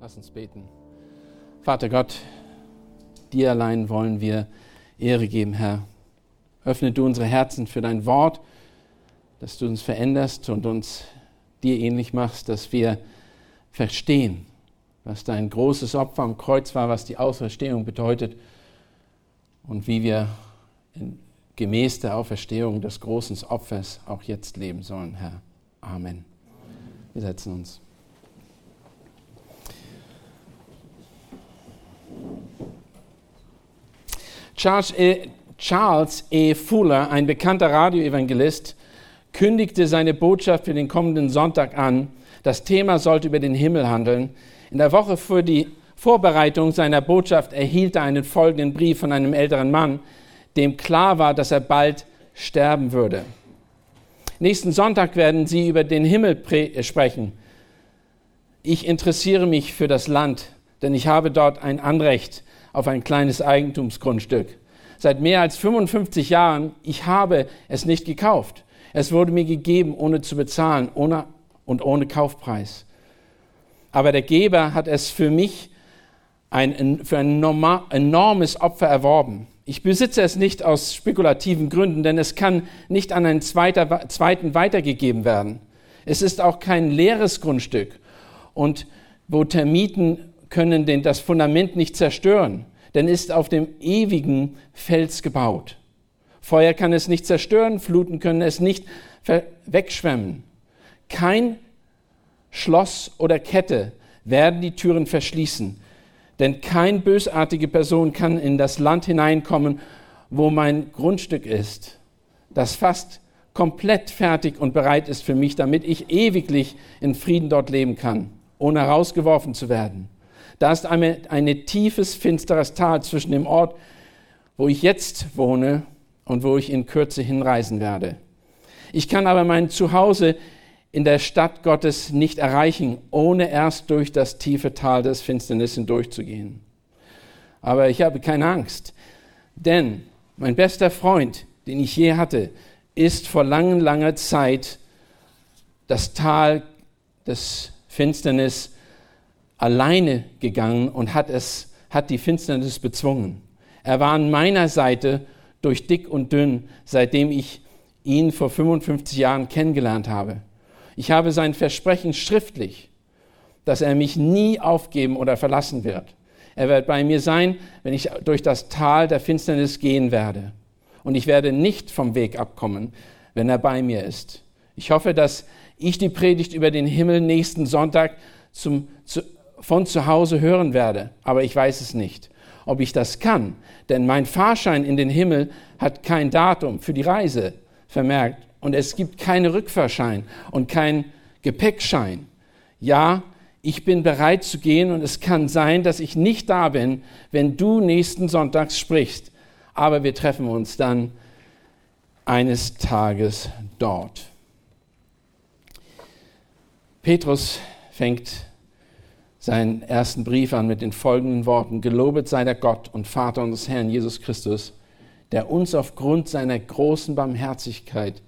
Lass uns beten. Vater Gott, dir allein wollen wir Ehre geben, Herr. Öffne du unsere Herzen für dein Wort, dass du uns veränderst und uns dir ähnlich machst, dass wir verstehen, was dein großes Opfer am Kreuz war, was die Auferstehung bedeutet und wie wir gemäß der Auferstehung des großen Opfers auch jetzt leben sollen, Herr. Amen. Wir setzen uns. Charles E. Charles E. Fuller, ein bekannter Radioevangelist, kündigte seine Botschaft für den kommenden Sonntag an. Das Thema sollte über den Himmel handeln. In der Woche für die Vorbereitung seiner Botschaft erhielt er einen folgenden Brief von einem älteren Mann, dem klar war, dass er bald sterben würde. Nächsten Sonntag werden sie über den Himmel sprechen. Ich interessiere mich für das Land, denn ich habe dort ein Anrecht auf ein kleines Eigentumsgrundstück. Seit mehr als 55 Jahren, ich habe es nicht gekauft. Es wurde mir gegeben, ohne zu bezahlen ohne, und ohne Kaufpreis. Aber der Geber hat es für mich ein, für ein enormes Opfer erworben. Ich besitze es nicht aus spekulativen Gründen, denn es kann nicht an einen zweiter, zweiten weitergegeben werden. Es ist auch kein leeres Grundstück und wo Termiten können den, das Fundament nicht zerstören, denn ist auf dem ewigen Fels gebaut. Feuer kann es nicht zerstören, Fluten können es nicht wegschwemmen. Kein Schloss oder Kette werden die Türen verschließen, denn keine bösartige Person kann in das Land hineinkommen, wo mein Grundstück ist, das fast komplett fertig und bereit ist für mich, damit ich ewiglich in Frieden dort leben kann, ohne herausgeworfen zu werden. Da ist ein eine tiefes, finsteres Tal zwischen dem Ort, wo ich jetzt wohne und wo ich in Kürze hinreisen werde. Ich kann aber mein Zuhause in der Stadt Gottes nicht erreichen, ohne erst durch das tiefe Tal des Finsternis hindurchzugehen. Aber ich habe keine Angst, denn mein bester Freund, den ich je hatte, ist vor langer, langer Zeit das Tal des Finsternis alleine gegangen und hat es, hat die Finsternis bezwungen. Er war an meiner Seite durch dick und dünn, seitdem ich ihn vor 55 Jahren kennengelernt habe. Ich habe sein Versprechen schriftlich, dass er mich nie aufgeben oder verlassen wird. Er wird bei mir sein, wenn ich durch das Tal der Finsternis gehen werde. Und ich werde nicht vom Weg abkommen, wenn er bei mir ist. Ich hoffe, dass ich die Predigt über den Himmel nächsten Sonntag zum, zu, von zu Hause hören werde, aber ich weiß es nicht, ob ich das kann, denn mein Fahrschein in den Himmel hat kein Datum für die Reise vermerkt und es gibt keinen Rückfahrschein und keinen Gepäckschein. Ja, ich bin bereit zu gehen und es kann sein, dass ich nicht da bin, wenn du nächsten Sonntags sprichst, aber wir treffen uns dann eines Tages dort. Petrus fängt seinen ersten Brief an mit den folgenden Worten. Gelobet sei der Gott und Vater unseres Herrn Jesus Christus, der uns aufgrund seiner großen Barmherzigkeit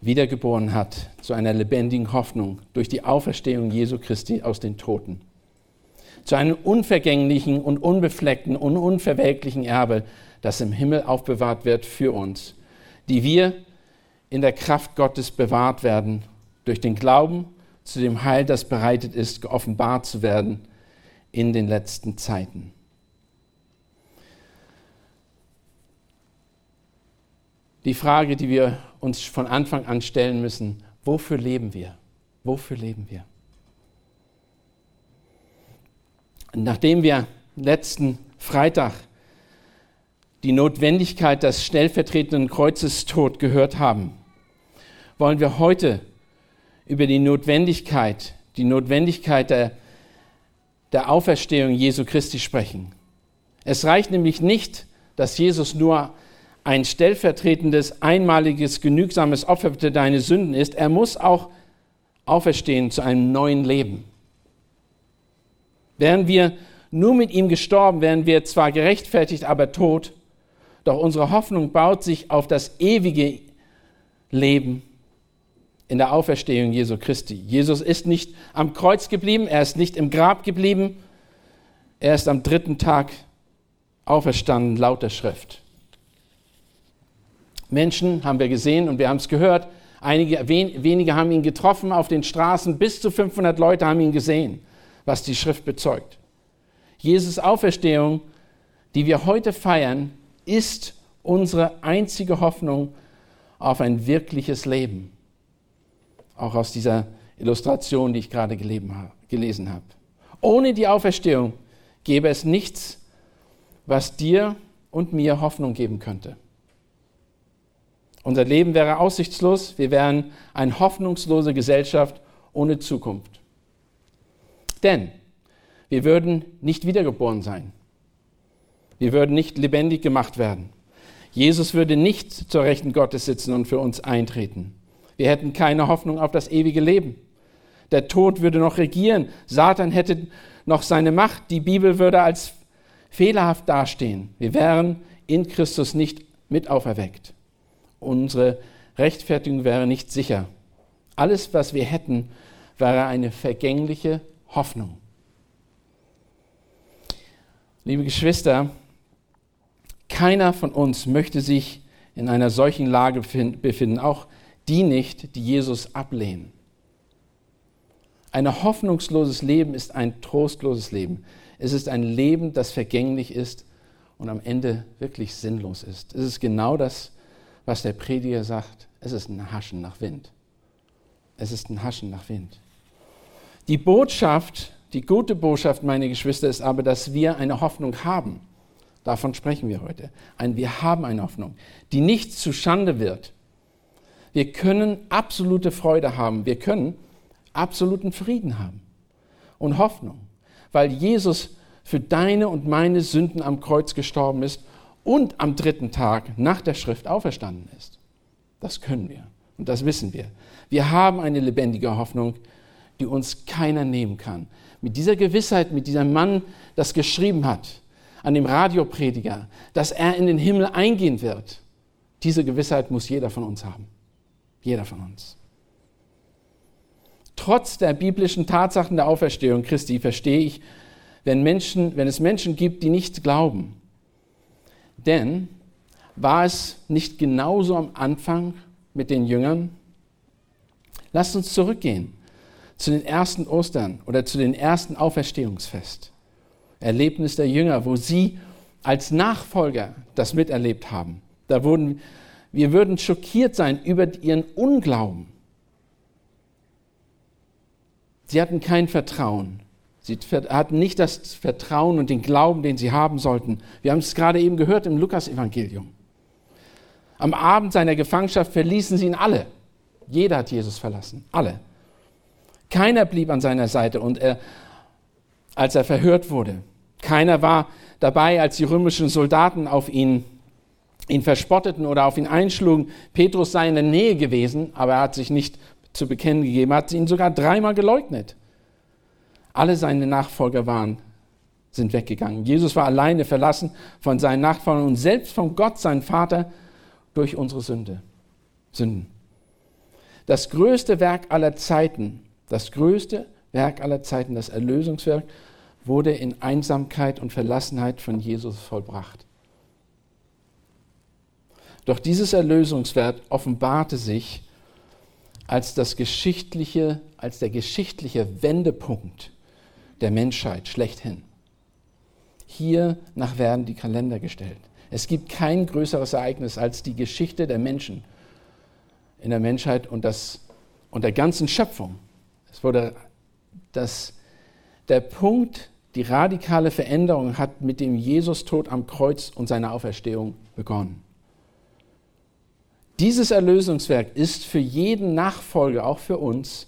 wiedergeboren hat zu einer lebendigen Hoffnung durch die Auferstehung Jesu Christi aus den Toten. Zu einem unvergänglichen und unbefleckten und unverwelklichen Erbe, das im Himmel aufbewahrt wird für uns, die wir in der Kraft Gottes bewahrt werden durch den Glauben zu dem Heil, das bereitet ist, geoffenbart zu werden in den letzten Zeiten. Die Frage, die wir uns von Anfang an stellen müssen, wofür leben wir? Wofür leben wir? Nachdem wir letzten Freitag die Notwendigkeit des stellvertretenden Kreuzestod gehört haben, wollen wir heute über die Notwendigkeit, die Notwendigkeit der, der Auferstehung Jesu Christi sprechen. Es reicht nämlich nicht, dass Jesus nur ein stellvertretendes, einmaliges, genügsames Opfer für deine Sünden ist. Er muss auch auferstehen zu einem neuen Leben. Wären wir nur mit ihm gestorben, wären wir zwar gerechtfertigt, aber tot, doch unsere Hoffnung baut sich auf das ewige Leben in der Auferstehung Jesu Christi. Jesus ist nicht am Kreuz geblieben, er ist nicht im Grab geblieben, er ist am dritten Tag auferstanden, laut der Schrift. Menschen haben wir gesehen und wir haben es gehört, einige wen, wenige haben ihn getroffen auf den Straßen, bis zu 500 Leute haben ihn gesehen, was die Schrift bezeugt. Jesus Auferstehung, die wir heute feiern, ist unsere einzige Hoffnung auf ein wirkliches Leben. Auch aus dieser Illustration, die ich gerade gelesen habe. Ohne die Auferstehung gäbe es nichts, was dir und mir Hoffnung geben könnte. Unser Leben wäre aussichtslos, wir wären eine hoffnungslose Gesellschaft ohne Zukunft. Denn wir würden nicht wiedergeboren sein. Wir würden nicht lebendig gemacht werden. Jesus würde nicht zur Rechten Gottes sitzen und für uns eintreten. Wir hätten keine Hoffnung auf das ewige Leben. Der Tod würde noch regieren. Satan hätte noch seine Macht. Die Bibel würde als fehlerhaft dastehen. Wir wären in Christus nicht mit auferweckt. Unsere Rechtfertigung wäre nicht sicher. Alles, was wir hätten, wäre eine vergängliche Hoffnung. Liebe Geschwister, keiner von uns möchte sich in einer solchen Lage befinden, auch die nicht, die Jesus ablehnen. Ein hoffnungsloses Leben ist ein trostloses Leben. Es ist ein Leben, das vergänglich ist und am Ende wirklich sinnlos ist. Es ist genau das, was der Prediger sagt. Es ist ein Haschen nach Wind. Es ist ein Haschen nach Wind. Die Botschaft, die gute Botschaft, meine Geschwister, ist aber, dass wir eine Hoffnung haben. Davon sprechen wir heute. Ein, wir haben eine Hoffnung, die nicht zu Schande wird. Wir können absolute Freude haben. Wir können absoluten Frieden haben und Hoffnung, weil Jesus für deine und meine Sünden am Kreuz gestorben ist und am dritten Tag nach der Schrift auferstanden ist. Das können wir und das wissen wir. Wir haben eine lebendige Hoffnung, die uns keiner nehmen kann. Mit dieser Gewissheit, mit diesem Mann, das geschrieben hat, an dem Radioprediger, dass er in den Himmel eingehen wird. Diese Gewissheit muss jeder von uns haben. Jeder von uns. Trotz der biblischen Tatsachen der Auferstehung Christi verstehe ich, wenn, Menschen, wenn es Menschen gibt, die nicht glauben. Denn war es nicht genauso am Anfang mit den Jüngern? Lasst uns zurückgehen zu den ersten Ostern oder zu den ersten Auferstehungsfest. Erlebnis der Jünger, wo sie als Nachfolger das miterlebt haben. Da wurden, wir würden schockiert sein über ihren Unglauben. Sie hatten kein Vertrauen. Sie hatten nicht das Vertrauen und den Glauben, den sie haben sollten. Wir haben es gerade eben gehört im Lukas-Evangelium. Am Abend seiner Gefangenschaft verließen sie ihn alle. Jeder hat Jesus verlassen. Alle. Keiner blieb an seiner Seite und er als er verhört wurde. Keiner war dabei, als die römischen Soldaten auf ihn, ihn verspotteten oder auf ihn einschlugen. Petrus sei in der Nähe gewesen, aber er hat sich nicht zu bekennen gegeben, hat ihn sogar dreimal geleugnet. Alle seine Nachfolger waren, sind weggegangen. Jesus war alleine verlassen von seinen Nachfolgern und selbst von Gott, seinem Vater, durch unsere Sünde, Sünden. Das größte Werk aller Zeiten, das größte Werk aller Zeiten, das Erlösungswerk, wurde in Einsamkeit und Verlassenheit von Jesus vollbracht. Doch dieses Erlösungswerk offenbarte sich als das geschichtliche, als der geschichtliche Wendepunkt der Menschheit schlechthin. Hier nach werden die Kalender gestellt. Es gibt kein größeres Ereignis als die Geschichte der Menschen in der Menschheit und, das, und der ganzen Schöpfung. Es wurde das, der Punkt die radikale Veränderung hat mit dem Jesus-Tod am Kreuz und seiner Auferstehung begonnen. Dieses Erlösungswerk ist für jeden Nachfolger, auch für uns,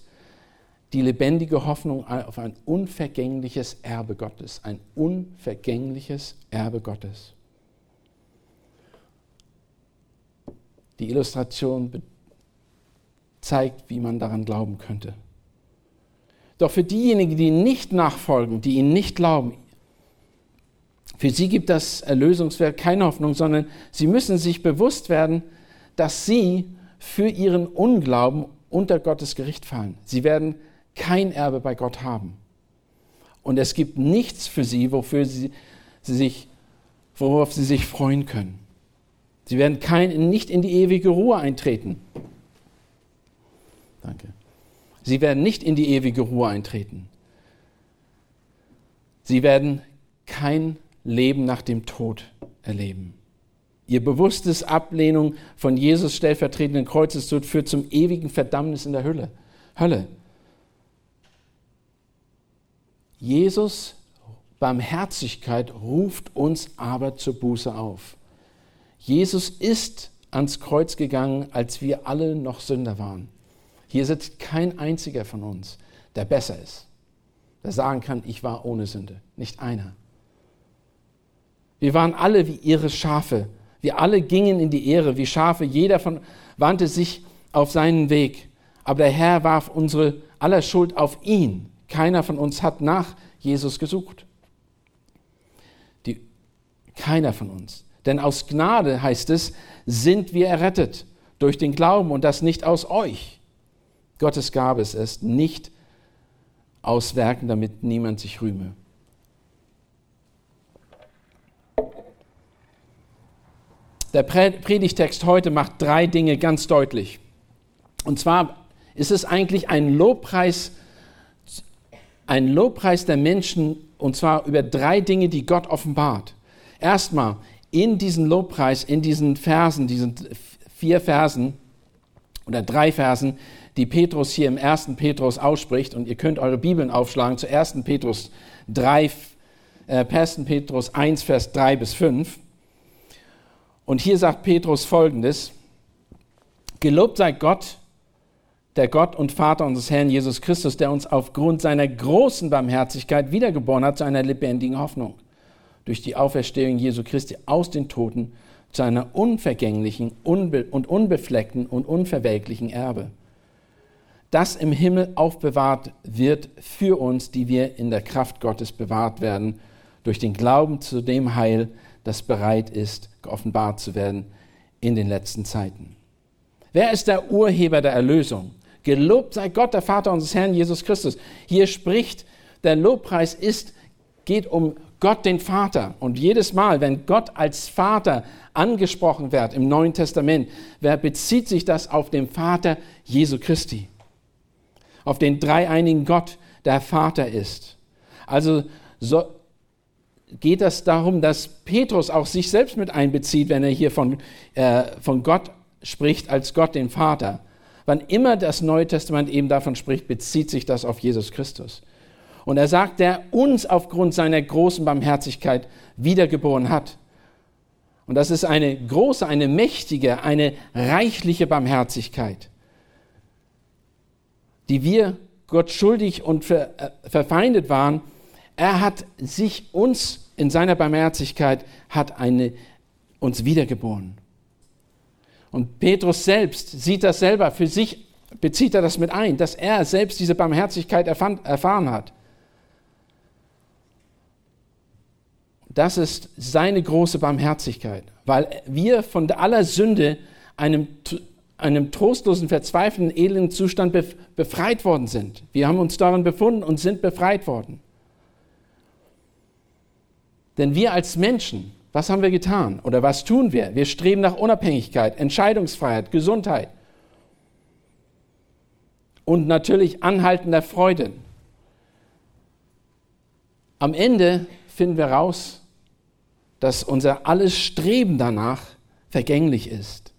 die lebendige Hoffnung auf ein unvergängliches Erbe Gottes. Ein unvergängliches Erbe Gottes. Die Illustration zeigt, wie man daran glauben könnte. Doch für diejenigen, die nicht nachfolgen, die ihn nicht glauben, für sie gibt das Erlösungswerk keine Hoffnung, sondern sie müssen sich bewusst werden, dass sie für ihren Unglauben unter Gottes Gericht fallen. Sie werden kein Erbe bei Gott haben. Und es gibt nichts für sie, wofür sie, sie sich, worauf sie sich freuen können. Sie werden kein, nicht in die ewige Ruhe eintreten. Danke. Sie werden nicht in die ewige Ruhe eintreten. Sie werden kein Leben nach dem Tod erleben. Ihr bewusstes Ablehnung von Jesus stellvertretenden Kreuzestod führt zum ewigen Verdammnis in der Hölle. Hölle. Jesus Barmherzigkeit ruft uns aber zur Buße auf. Jesus ist ans Kreuz gegangen, als wir alle noch Sünder waren. Hier sitzt kein einziger von uns, der besser ist, der sagen kann, ich war ohne Sünde. Nicht einer. Wir waren alle wie ihre Schafe. Wir alle gingen in die Ehre wie Schafe. Jeder von wandte sich auf seinen Weg. Aber der Herr warf unsere aller Schuld auf ihn. Keiner von uns hat nach Jesus gesucht. Die, keiner von uns. Denn aus Gnade heißt es, sind wir errettet durch den Glauben und das nicht aus euch. Gottes Gabe ist es, nicht aus Werken, damit niemand sich rühme. Der Predigtext heute macht drei Dinge ganz deutlich. Und zwar ist es eigentlich ein Lobpreis, ein Lobpreis der Menschen, und zwar über drei Dinge, die Gott offenbart. Erstmal, in diesen Lobpreis, in diesen Versen, diesen vier Versen oder drei Versen, die Petrus hier im ersten Petrus ausspricht, und ihr könnt eure Bibeln aufschlagen zu 1. Petrus 3, äh, 1. Petrus 1, Vers 3 bis 5. Und hier sagt Petrus folgendes, Gelobt sei Gott, der Gott und Vater unseres Herrn Jesus Christus, der uns aufgrund seiner großen Barmherzigkeit wiedergeboren hat zu einer lebendigen Hoffnung, durch die Auferstehung Jesu Christi aus den Toten zu einer unvergänglichen unbe und unbefleckten und unverwelklichen Erbe, das im Himmel aufbewahrt wird für uns, die wir in der Kraft Gottes bewahrt werden, durch den Glauben zu dem Heil, das bereit ist, geoffenbart zu werden in den letzten Zeiten. Wer ist der Urheber der Erlösung? Gelobt sei Gott, der Vater unseres Herrn Jesus Christus. Hier spricht, der Lobpreis ist, geht um Gott den Vater. Und jedes Mal, wenn Gott als Vater angesprochen wird im Neuen Testament, wer bezieht sich das auf den Vater Jesu Christi? Auf den dreieinigen Gott, der Vater ist. Also so, geht es darum, dass Petrus auch sich selbst mit einbezieht, wenn er hier von, äh, von Gott spricht als Gott den Vater. Wann immer das Neue Testament eben davon spricht, bezieht sich das auf Jesus Christus. Und er sagt, der uns aufgrund seiner großen Barmherzigkeit wiedergeboren hat. Und das ist eine große, eine mächtige, eine reichliche Barmherzigkeit, die wir Gott schuldig und ver, äh, verfeindet waren, er hat sich uns in seiner Barmherzigkeit hat eine, uns wiedergeboren. Und Petrus selbst sieht das selber, für sich bezieht er das mit ein, dass er selbst diese Barmherzigkeit erfahren hat. Das ist seine große Barmherzigkeit, weil wir von aller Sünde, einem, einem trostlosen, verzweifelten, elenden Zustand befreit worden sind. Wir haben uns darin befunden und sind befreit worden. Denn wir als Menschen, was haben wir getan oder was tun wir? Wir streben nach Unabhängigkeit, Entscheidungsfreiheit, Gesundheit und natürlich anhaltender Freude. Am Ende finden wir raus, dass unser alles Streben danach vergänglich ist.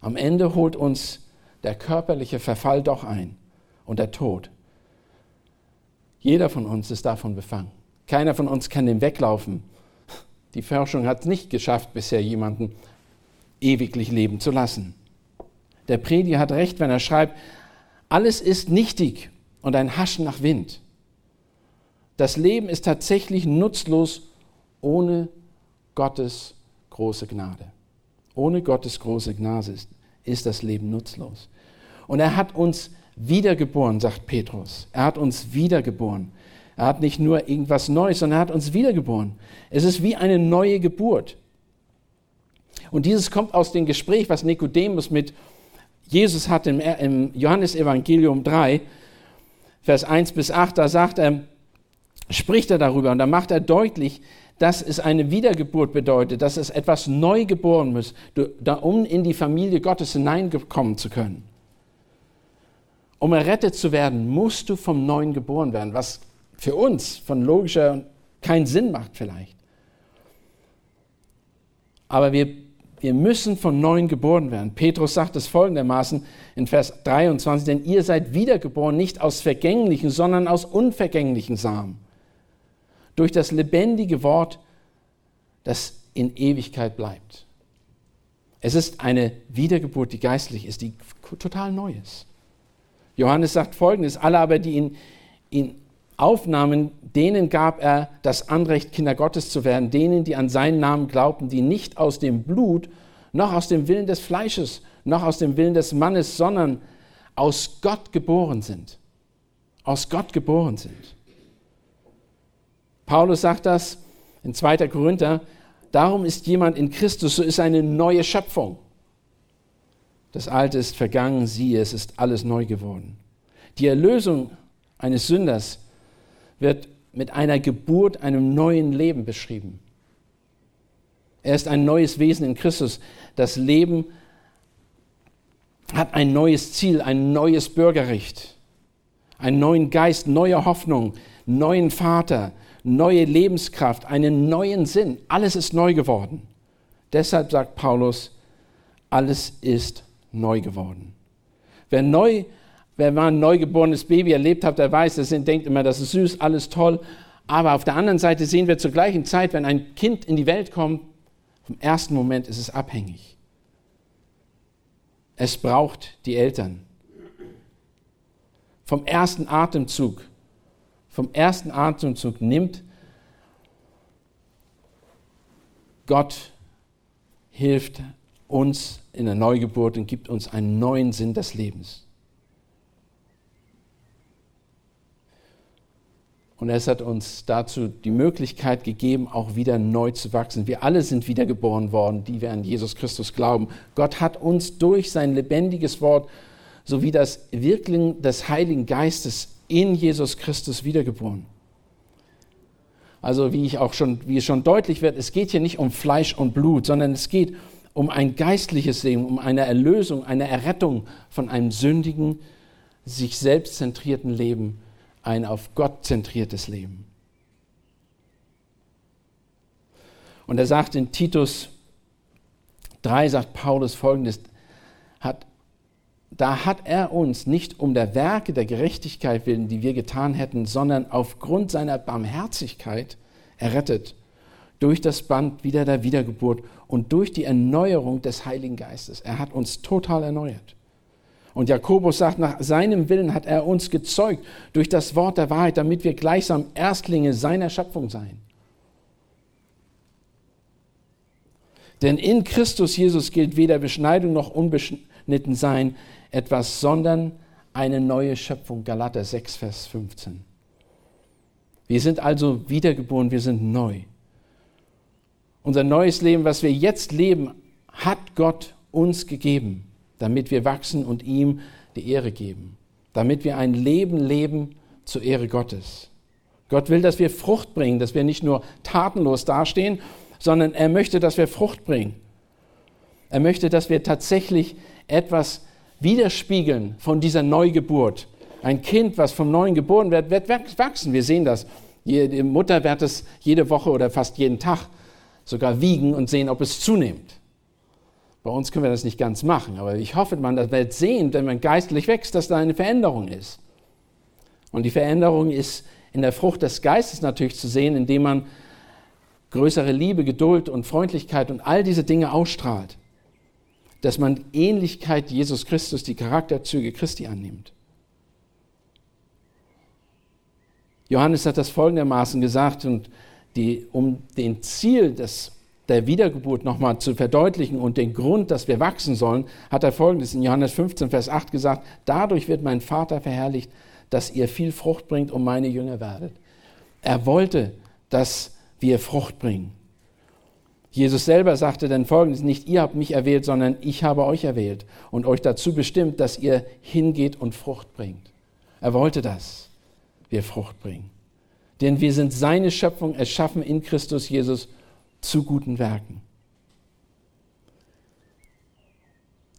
Am Ende holt uns der körperliche Verfall doch ein und der Tod. Jeder von uns ist davon befangen. Keiner von uns kann dem weglaufen. Die Forschung hat es nicht geschafft, bisher jemanden ewiglich leben zu lassen. Der Prediger hat recht, wenn er schreibt, alles ist nichtig und ein Haschen nach Wind. Das Leben ist tatsächlich nutzlos ohne Gottes große Gnade. Ohne Gottes große Gnade ist, ist das Leben nutzlos. Und er hat uns wiedergeboren, sagt Petrus. Er hat uns wiedergeboren. Er hat nicht nur irgendwas Neues, sondern er hat uns wiedergeboren. Es ist wie eine neue Geburt. Und dieses kommt aus dem Gespräch, was Nikodemus mit Jesus hat im, im Johannesevangelium 3, Vers 1 bis 8, da sagt er, spricht er darüber und da macht er deutlich, dass es eine Wiedergeburt bedeutet, dass es etwas neu geboren muss, um in die Familie Gottes hineinkommen zu können. Um errettet zu werden, musst du vom Neuen geboren werden, was für uns von logischer keinen Sinn macht vielleicht. Aber wir, wir müssen von Neuem geboren werden. Petrus sagt es folgendermaßen in Vers 23, denn ihr seid wiedergeboren, nicht aus vergänglichen, sondern aus unvergänglichen Samen durch das lebendige Wort, das in Ewigkeit bleibt. Es ist eine Wiedergeburt, die geistlich ist, die total neu ist. Johannes sagt folgendes, alle aber, die ihn, ihn aufnahmen, denen gab er das Anrecht, Kinder Gottes zu werden, denen, die an seinen Namen glaubten, die nicht aus dem Blut, noch aus dem Willen des Fleisches, noch aus dem Willen des Mannes, sondern aus Gott geboren sind. Aus Gott geboren sind. Paulus sagt das in 2. Korinther, darum ist jemand in Christus, so ist eine neue Schöpfung. Das Alte ist vergangen, siehe, es ist alles neu geworden. Die Erlösung eines Sünders wird mit einer Geburt, einem neuen Leben beschrieben. Er ist ein neues Wesen in Christus. Das Leben hat ein neues Ziel, ein neues Bürgerrecht, einen neuen Geist, neue Hoffnung, neuen Vater, neue Lebenskraft, einen neuen Sinn. Alles ist neu geworden. Deshalb sagt Paulus, alles ist neu geworden. Wer neu, wer mal ein neugeborenes Baby erlebt hat, der weiß, der denkt immer, das ist süß, alles toll. Aber auf der anderen Seite sehen wir zur gleichen Zeit, wenn ein Kind in die Welt kommt, vom ersten Moment ist es abhängig. Es braucht die Eltern. Vom ersten Atemzug vom ersten Atemzug nimmt, Gott hilft uns in der Neugeburt und gibt uns einen neuen Sinn des Lebens. Und es hat uns dazu die Möglichkeit gegeben, auch wieder neu zu wachsen. Wir alle sind wiedergeboren worden, die wir an Jesus Christus glauben. Gott hat uns durch sein lebendiges Wort sowie das Wirken des Heiligen Geistes in Jesus Christus wiedergeboren. Also wie ich auch schon, wie es schon deutlich wird, es geht hier nicht um Fleisch und Blut, sondern es geht um ein geistliches Leben, um eine Erlösung, eine Errettung von einem sündigen, sich selbst zentrierten Leben, ein auf Gott zentriertes Leben. Und er sagt in Titus 3, sagt Paulus folgendes, hat da hat er uns nicht um der Werke der Gerechtigkeit willen, die wir getan hätten, sondern aufgrund seiner Barmherzigkeit errettet durch das Band wieder der Wiedergeburt und durch die Erneuerung des Heiligen Geistes. Er hat uns total erneuert. Und Jakobus sagt, nach seinem Willen hat er uns gezeugt durch das Wort der Wahrheit, damit wir gleichsam Erstlinge seiner Schöpfung seien. Denn in Christus Jesus gilt weder Beschneidung noch Unbeschnittensein, etwas, sondern eine neue Schöpfung. Galater 6, Vers 15. Wir sind also wiedergeboren, wir sind neu. Unser neues Leben, was wir jetzt leben, hat Gott uns gegeben, damit wir wachsen und ihm die Ehre geben, damit wir ein Leben leben zur Ehre Gottes. Gott will, dass wir Frucht bringen, dass wir nicht nur tatenlos dastehen, sondern er möchte, dass wir Frucht bringen. Er möchte, dass wir tatsächlich etwas widerspiegeln von dieser Neugeburt. Ein Kind, was vom Neuen geboren wird, wird wachsen. Wir sehen das. Die Mutter wird es jede Woche oder fast jeden Tag sogar wiegen und sehen, ob es zunimmt. Bei uns können wir das nicht ganz machen, aber ich hoffe, man wird sehen, wenn man geistlich wächst, dass da eine Veränderung ist. Und die Veränderung ist in der Frucht des Geistes natürlich zu sehen, indem man größere Liebe, Geduld und Freundlichkeit und all diese Dinge ausstrahlt dass man Ähnlichkeit Jesus Christus, die Charakterzüge Christi annimmt. Johannes hat das folgendermaßen gesagt, und die, um den Ziel des, der Wiedergeburt nochmal zu verdeutlichen und den Grund, dass wir wachsen sollen, hat er folgendes in Johannes 15, Vers 8 gesagt, dadurch wird mein Vater verherrlicht, dass ihr viel Frucht bringt und meine Jünger werdet. Er wollte, dass wir Frucht bringen. Jesus selber sagte dann folgendes, nicht ihr habt mich erwählt, sondern ich habe euch erwählt und euch dazu bestimmt, dass ihr hingeht und Frucht bringt. Er wollte das, wir Frucht bringen. Denn wir sind seine Schöpfung, erschaffen in Christus Jesus zu guten Werken.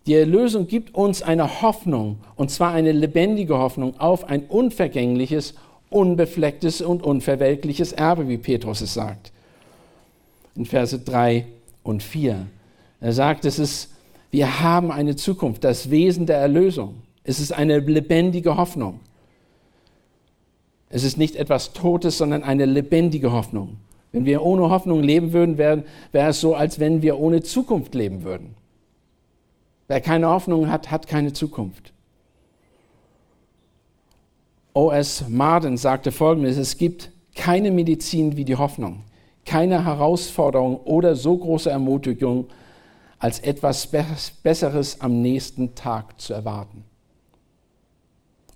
Die Erlösung gibt uns eine Hoffnung, und zwar eine lebendige Hoffnung auf ein unvergängliches, unbeflecktes und unverwelkliches Erbe, wie Petrus es sagt in Verse 3 und 4. Er sagt, es ist, wir haben eine Zukunft, das Wesen der Erlösung. Es ist eine lebendige Hoffnung. Es ist nicht etwas Totes, sondern eine lebendige Hoffnung. Wenn wir ohne Hoffnung leben würden, wäre, wäre es so, als wenn wir ohne Zukunft leben würden. Wer keine Hoffnung hat, hat keine Zukunft. O.S. Marden sagte folgendes, es gibt keine Medizin wie die Hoffnung keine Herausforderung oder so große Ermutigung, als etwas Besseres am nächsten Tag zu erwarten.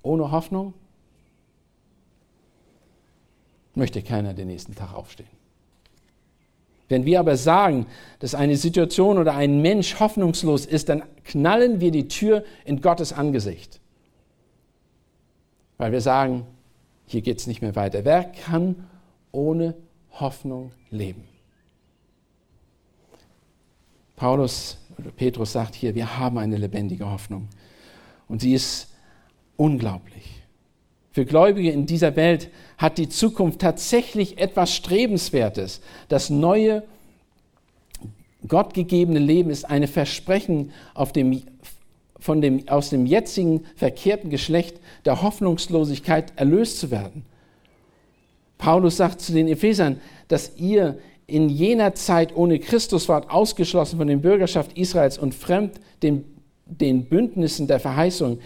Ohne Hoffnung möchte keiner den nächsten Tag aufstehen. Wenn wir aber sagen, dass eine Situation oder ein Mensch hoffnungslos ist, dann knallen wir die Tür in Gottes Angesicht. Weil wir sagen, hier geht es nicht mehr weiter. Wer kann ohne Hoffnung leben. Paulus oder Petrus sagt hier, wir haben eine lebendige Hoffnung. Und sie ist unglaublich. Für Gläubige in dieser Welt hat die Zukunft tatsächlich etwas Strebenswertes. Das neue, gottgegebene Leben ist ein Versprechen dem, von dem, aus dem jetzigen verkehrten Geschlecht der Hoffnungslosigkeit erlöst zu werden. Paulus sagt zu den Ephesern, dass ihr in jener Zeit ohne Christus wart, ausgeschlossen von der Bürgerschaft Israels und fremd den, den Bündnissen der Verheißung.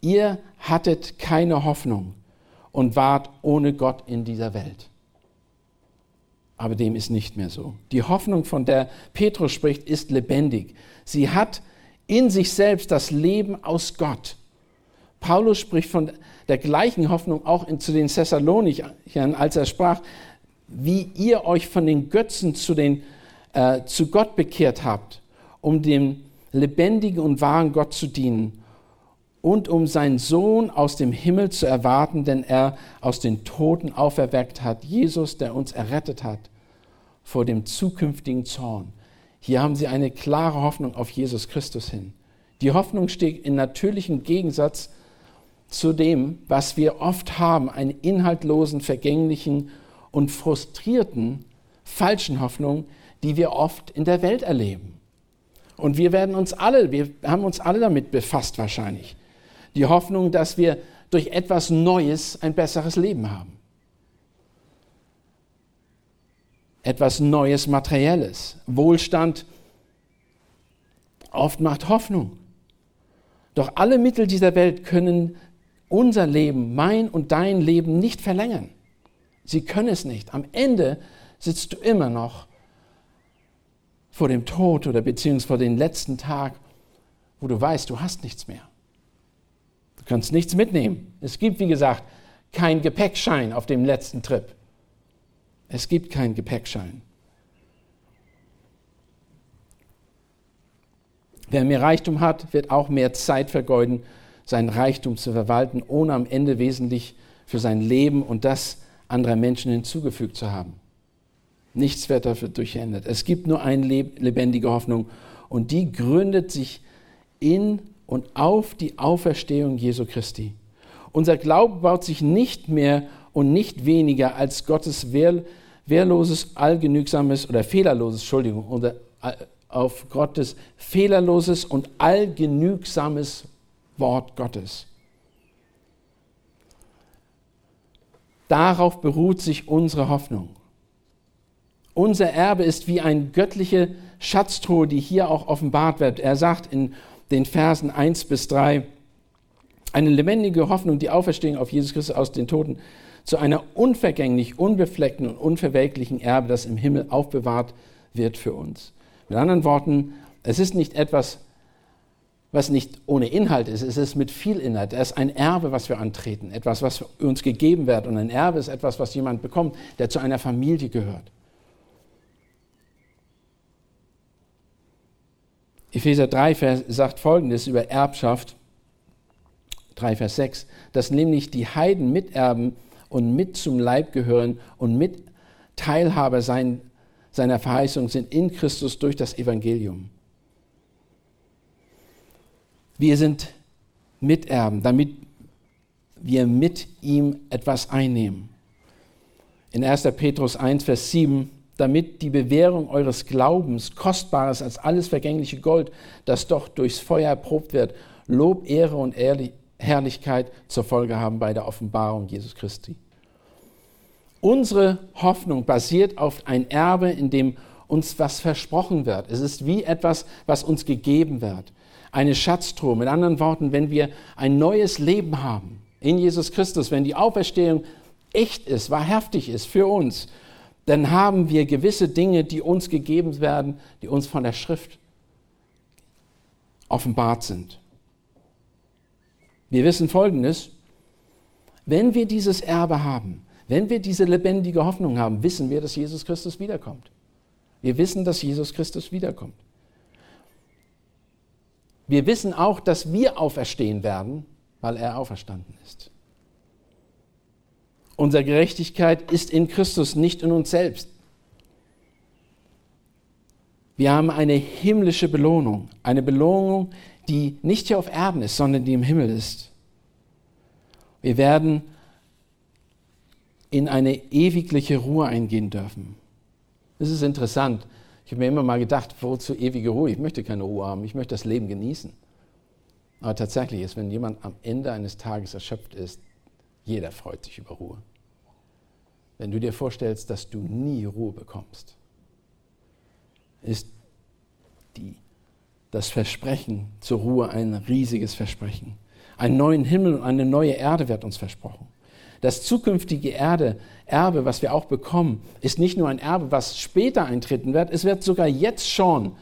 Ihr hattet keine Hoffnung und wart ohne Gott in dieser Welt. Aber dem ist nicht mehr so. Die Hoffnung, von der Petrus spricht, ist lebendig. Sie hat in sich selbst das Leben aus Gott. Paulus spricht von der gleichen Hoffnung auch in, zu den Thessalonichern, als er sprach, wie ihr euch von den Götzen zu, den, äh, zu Gott bekehrt habt, um dem lebendigen und wahren Gott zu dienen und um seinen Sohn aus dem Himmel zu erwarten, denn er aus den Toten auferweckt hat, Jesus, der uns errettet hat vor dem zukünftigen Zorn. Hier haben sie eine klare Hoffnung auf Jesus Christus hin. Die Hoffnung steht in natürlichem Gegensatz zu dem, was wir oft haben, einen inhaltlosen, vergänglichen und frustrierten, falschen Hoffnung, die wir oft in der Welt erleben. Und wir werden uns alle, wir haben uns alle damit befasst wahrscheinlich. Die Hoffnung, dass wir durch etwas Neues ein besseres Leben haben. Etwas Neues, Materielles. Wohlstand oft macht Hoffnung. Doch alle Mittel dieser Welt können unser Leben, mein und dein Leben nicht verlängern. Sie können es nicht. Am Ende sitzt du immer noch vor dem Tod oder beziehungsweise vor dem letzten Tag, wo du weißt, du hast nichts mehr. Du kannst nichts mitnehmen. Es gibt, wie gesagt, kein Gepäckschein auf dem letzten Trip. Es gibt keinen Gepäckschein. Wer mehr Reichtum hat, wird auch mehr Zeit vergeuden seinen Reichtum zu verwalten, ohne am Ende wesentlich für sein Leben und das anderer Menschen hinzugefügt zu haben. Nichts wird dafür durchändert. Es gibt nur eine lebendige Hoffnung und die gründet sich in und auf die Auferstehung Jesu Christi. Unser Glaube baut sich nicht mehr und nicht weniger als Gottes wehr, wehrloses, allgenügsames oder fehlerloses, Entschuldigung, oder äh, auf Gottes fehlerloses und allgenügsames Wort Gottes. Darauf beruht sich unsere Hoffnung. Unser Erbe ist wie eine göttliche Schatztruhe, die hier auch offenbart wird. Er sagt in den Versen 1 bis 3, eine lebendige Hoffnung, die Auferstehung auf Jesus Christus aus den Toten, zu einer unvergänglich, unbefleckten und unverwelklichen Erbe, das im Himmel aufbewahrt wird für uns. Mit anderen Worten, es ist nicht etwas, was nicht ohne Inhalt ist, es ist mit viel Inhalt. Es ist ein Erbe, was wir antreten, etwas, was uns gegeben wird. Und ein Erbe ist etwas, was jemand bekommt, der zu einer Familie gehört. Epheser 3 Vers, sagt folgendes über Erbschaft, 3 Vers 6, dass nämlich die Heiden miterben und mit zum Leib gehören und mit Teilhaber sein, seiner Verheißung sind in Christus durch das Evangelium. Wir sind Miterben, damit wir mit ihm etwas einnehmen. In 1. Petrus 1, Vers 7 damit die Bewährung eures Glaubens, kostbares als alles vergängliche Gold, das doch durchs Feuer erprobt wird, Lob, Ehre und Herrlichkeit zur Folge haben bei der Offenbarung Jesus Christi. Unsere Hoffnung basiert auf ein Erbe, in dem uns was versprochen wird. Es ist wie etwas, was uns gegeben wird. Eine Schatztruhe. Mit anderen Worten, wenn wir ein neues Leben haben in Jesus Christus, wenn die Auferstehung echt ist, wahrhaftig ist für uns, dann haben wir gewisse Dinge, die uns gegeben werden, die uns von der Schrift offenbart sind. Wir wissen Folgendes, wenn wir dieses Erbe haben, wenn wir diese lebendige Hoffnung haben, wissen wir, dass Jesus Christus wiederkommt. Wir wissen, dass Jesus Christus wiederkommt. Wir wissen auch, dass wir auferstehen werden, weil er auferstanden ist. Unsere Gerechtigkeit ist in Christus, nicht in uns selbst. Wir haben eine himmlische Belohnung, eine Belohnung, die nicht hier auf Erden ist, sondern die im Himmel ist. Wir werden in eine ewigliche Ruhe eingehen dürfen. Das ist interessant. Ich habe mir immer mal gedacht, wozu ewige Ruhe? Ich möchte keine Ruhe haben, ich möchte das Leben genießen. Aber tatsächlich ist, wenn jemand am Ende eines Tages erschöpft ist, jeder freut sich über Ruhe wenn du dir vorstellst, dass du nie Ruhe bekommst, ist die, das Versprechen zur Ruhe ein riesiges Versprechen. Einen neuen Himmel und eine neue Erde wird uns versprochen. Das zukünftige Erde, Erbe, was wir auch bekommen, ist nicht nur ein Erbe, was später eintreten wird, es wird sogar jetzt schon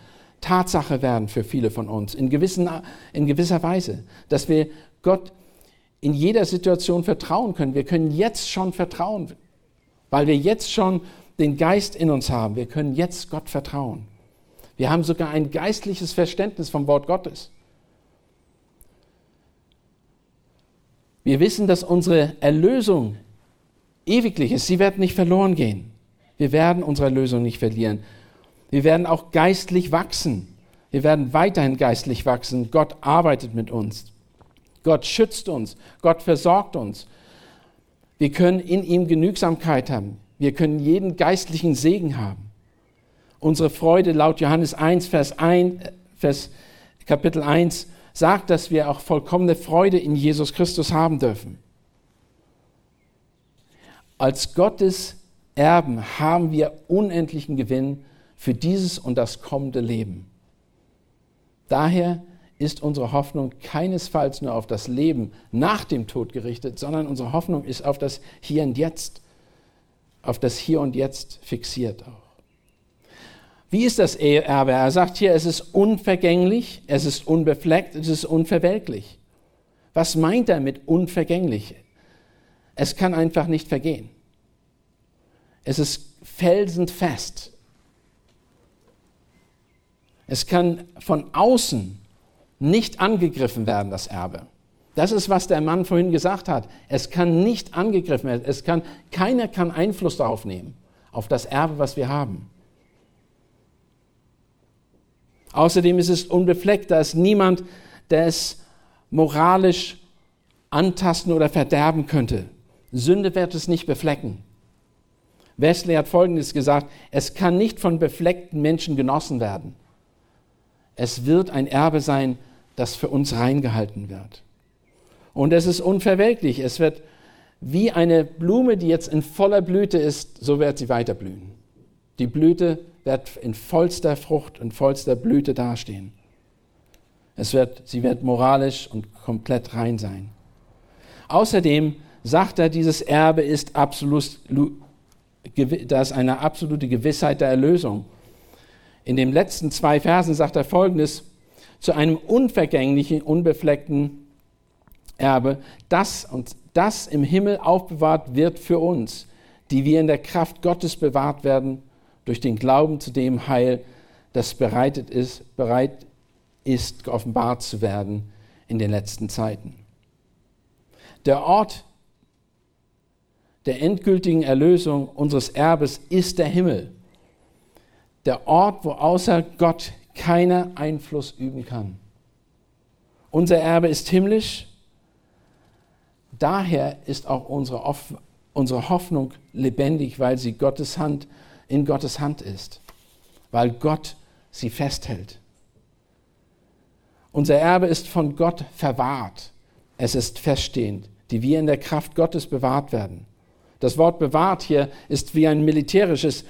Tatsache werden für viele von uns, in, gewissen, in gewisser Weise, dass wir Gott in jeder Situation vertrauen können. Wir können jetzt schon vertrauen weil wir jetzt schon den Geist in uns haben. Wir können jetzt Gott vertrauen. Wir haben sogar ein geistliches Verständnis vom Wort Gottes. Wir wissen, dass unsere Erlösung ewiglich ist. Sie wird nicht verloren gehen. Wir werden unsere Erlösung nicht verlieren. Wir werden auch geistlich wachsen. Wir werden weiterhin geistlich wachsen. Gott arbeitet mit uns. Gott schützt uns. Gott versorgt uns. Wir können in ihm Genügsamkeit haben. Wir können jeden geistlichen Segen haben. Unsere Freude laut Johannes 1, Vers 1, Vers, Kapitel 1 sagt, dass wir auch vollkommene Freude in Jesus Christus haben dürfen. Als Gottes Erben haben wir unendlichen Gewinn für dieses und das kommende Leben. Daher ist unsere Hoffnung keinesfalls nur auf das Leben nach dem Tod gerichtet, sondern unsere Hoffnung ist auf das Hier und Jetzt, auf das Hier und Jetzt fixiert auch. Wie ist das Erbe? Er sagt hier, es ist unvergänglich, es ist unbefleckt, es ist unverwelklich. Was meint er mit unvergänglich? Es kann einfach nicht vergehen. Es ist felsenfest. Es kann von außen nicht angegriffen werden, das Erbe. Das ist, was der Mann vorhin gesagt hat. Es kann nicht angegriffen werden. Es kann, keiner kann Einfluss darauf nehmen, auf das Erbe, was wir haben. Außerdem ist es unbefleckt, da ist niemand, der es moralisch antasten oder verderben könnte. Sünde wird es nicht beflecken. Wesley hat Folgendes gesagt, es kann nicht von befleckten Menschen genossen werden. Es wird ein Erbe sein, das für uns reingehalten wird. Und es ist unverwelklich. Es wird wie eine Blume, die jetzt in voller Blüte ist, so wird sie weiter blühen. Die Blüte wird in vollster Frucht, in vollster Blüte dastehen. Es wird, sie wird moralisch und komplett rein sein. Außerdem sagt er, dieses Erbe ist absolut, das ist eine absolute Gewissheit der Erlösung. In den letzten zwei Versen sagt er folgendes, zu einem unvergänglichen, unbefleckten Erbe, das und das im Himmel aufbewahrt wird für uns, die wir in der Kraft Gottes bewahrt werden durch den Glauben zu dem Heil, das bereitet ist, bereit ist geoffenbart zu werden in den letzten Zeiten. Der Ort der endgültigen Erlösung unseres Erbes ist der Himmel. Der Ort, wo außer Gott keiner Einfluss üben kann. Unser Erbe ist himmlisch. Daher ist auch unsere, unsere Hoffnung lebendig, weil sie Gottes Hand in Gottes Hand ist, weil Gott sie festhält. Unser Erbe ist von Gott verwahrt. Es ist feststehend, die wir in der Kraft Gottes bewahrt werden. Das Wort bewahrt hier ist wie ein militärisches,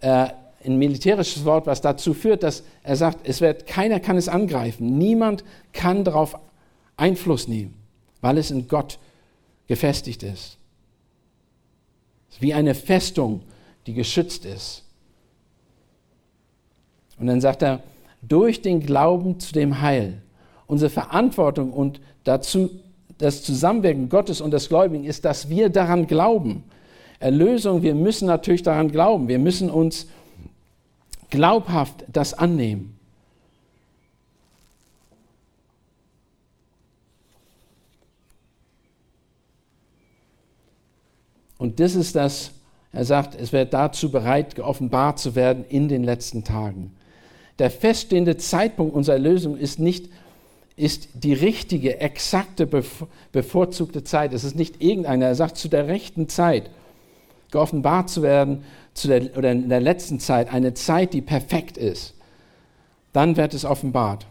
äh, ein militärisches Wort, was dazu führt, dass er sagt, es wird, keiner kann es angreifen. Niemand kann darauf Einfluss nehmen, weil es in Gott gefestigt ist. Wie eine Festung, die geschützt ist. Und dann sagt er, durch den Glauben zu dem Heil. Unsere Verantwortung und dazu das Zusammenwirken Gottes und des Gläubigen ist, dass wir daran glauben. Erlösung, wir müssen natürlich daran glauben. Wir müssen uns glaubhaft das annehmen. Und das ist das, er sagt, es wird dazu bereit, geoffenbart zu werden in den letzten Tagen. Der feststehende Zeitpunkt unserer Erlösung ist nicht ist die richtige, exakte, bevorzugte Zeit. Es ist nicht irgendeiner. Er sagt, zu der rechten Zeit geoffenbart zu werden, zu der, oder in der letzten Zeit, eine Zeit, die perfekt ist. Dann wird es offenbart.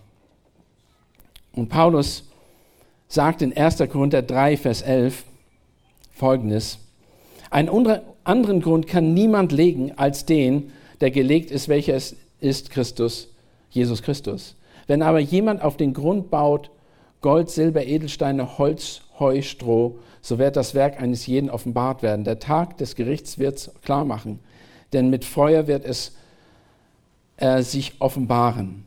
Und Paulus sagt in 1. Korinther 3, Vers 11 folgendes. Einen anderen Grund kann niemand legen als den, der gelegt ist, welcher es ist Christus, Jesus Christus. Wenn aber jemand auf den Grund baut, Gold, Silber, Edelsteine, Holz, Heu, Stroh, so wird das Werk eines jeden offenbart werden. Der Tag des Gerichts wird es klar machen, denn mit Feuer wird es äh, sich offenbaren.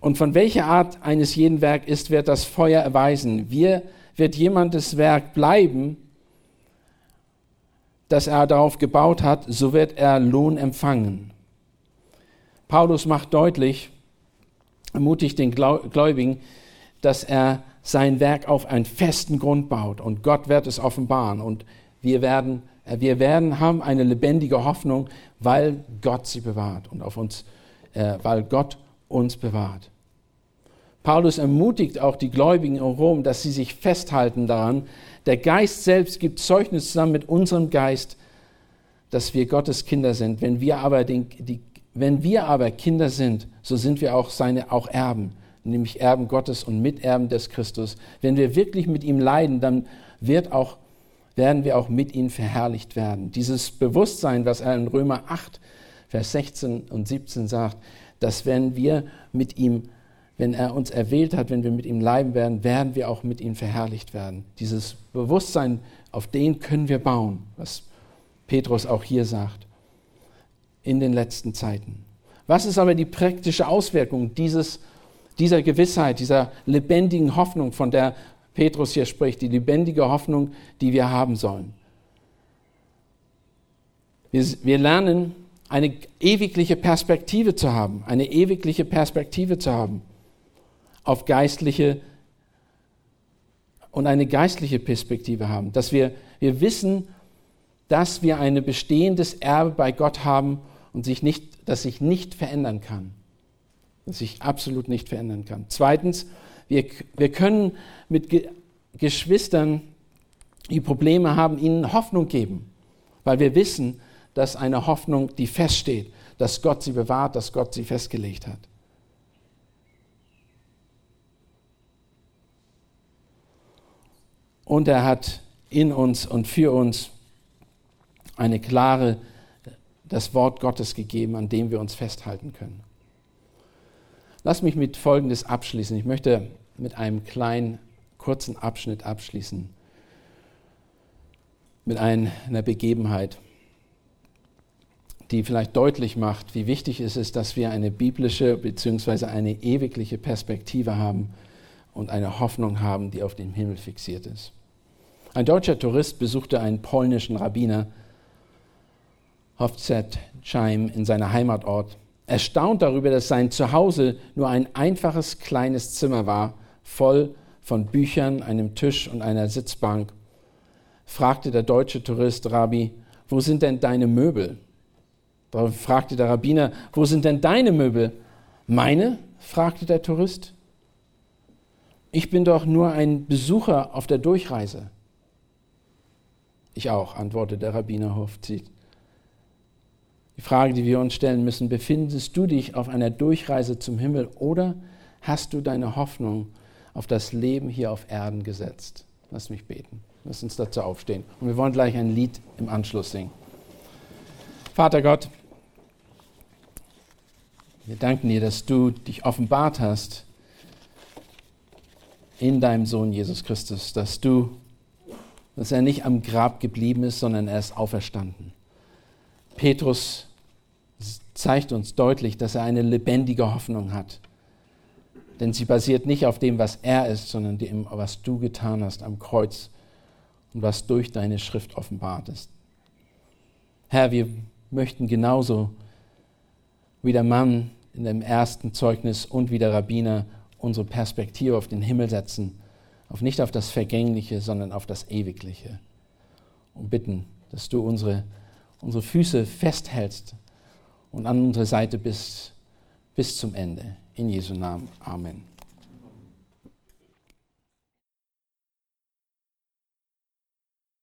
Und von welcher Art eines jeden Werk ist, wird das Feuer erweisen. Wir, wird jemandes Werk bleiben, das er darauf gebaut hat, so wird er Lohn empfangen. Paulus macht deutlich, ermutigt den Gläubigen, dass er sein Werk auf einen festen Grund baut und Gott wird es offenbaren und wir werden, äh, wir werden haben eine lebendige Hoffnung, weil Gott sie bewahrt und auf uns, äh, weil Gott uns bewahrt. Paulus ermutigt auch die Gläubigen in Rom, dass sie sich festhalten daran. Der Geist selbst gibt Zeugnis zusammen mit unserem Geist, dass wir Gottes Kinder sind. Wenn wir aber den, die wenn wir aber Kinder sind, so sind wir auch seine auch Erben, nämlich Erben Gottes und Miterben des Christus. Wenn wir wirklich mit ihm leiden, dann wird auch, werden wir auch mit ihm verherrlicht werden. Dieses Bewusstsein, was er in Römer 8, Vers 16 und 17 sagt, dass wenn wir mit ihm, wenn er uns erwählt hat, wenn wir mit ihm leiden werden, werden wir auch mit ihm verherrlicht werden. Dieses Bewusstsein, auf den können wir bauen, was Petrus auch hier sagt in den letzten Zeiten. Was ist aber die praktische Auswirkung dieses, dieser Gewissheit, dieser lebendigen Hoffnung, von der Petrus hier spricht, die lebendige Hoffnung, die wir haben sollen? Wir, wir lernen, eine ewigliche Perspektive zu haben, eine ewigliche Perspektive zu haben auf geistliche und eine geistliche Perspektive haben, dass wir, wir wissen, dass wir ein bestehendes Erbe bei Gott haben und sich nicht, das sich nicht verändern kann. Sich absolut nicht verändern kann. Zweitens, wir, wir können mit Ge Geschwistern, die Probleme haben, ihnen Hoffnung geben, weil wir wissen, dass eine Hoffnung, die feststeht, dass Gott sie bewahrt, dass Gott sie festgelegt hat. Und er hat in uns und für uns eine klare das Wort Gottes gegeben, an dem wir uns festhalten können. Lass mich mit Folgendes abschließen. Ich möchte mit einem kleinen, kurzen Abschnitt abschließen. Mit einer Begebenheit, die vielleicht deutlich macht, wie wichtig es ist, dass wir eine biblische bzw. eine ewigliche Perspektive haben und eine Hoffnung haben, die auf den Himmel fixiert ist. Ein deutscher Tourist besuchte einen polnischen Rabbiner, Hofzet Chaim in seiner Heimatort erstaunt darüber, dass sein Zuhause nur ein einfaches kleines Zimmer war, voll von Büchern, einem Tisch und einer Sitzbank, fragte der deutsche Tourist Rabbi, wo sind denn deine Möbel? Darauf fragte der Rabbiner, wo sind denn deine Möbel? Meine? fragte der Tourist. Ich bin doch nur ein Besucher auf der Durchreise. Ich auch, antwortete der Rabbiner Hofzit. Die Frage, die wir uns stellen müssen, befindest du dich auf einer Durchreise zum Himmel oder hast du deine Hoffnung auf das Leben hier auf Erden gesetzt? Lass mich beten. Lass uns dazu aufstehen. Und wir wollen gleich ein Lied im Anschluss singen. Vater Gott, wir danken dir, dass du dich offenbart hast in deinem Sohn Jesus Christus, dass du, dass er nicht am Grab geblieben ist, sondern er ist auferstanden. Petrus zeigt uns deutlich, dass er eine lebendige Hoffnung hat. Denn sie basiert nicht auf dem, was er ist, sondern dem, was du getan hast am Kreuz und was durch deine Schrift offenbart ist. Herr, wir möchten genauso wie der Mann in dem ersten Zeugnis und wie der Rabbiner unsere Perspektive auf den Himmel setzen, auf nicht auf das Vergängliche, sondern auf das Ewigliche. Und bitten, dass du unsere, unsere Füße festhältst und an unserer Seite bist bis zum Ende. In Jesu Namen. Amen.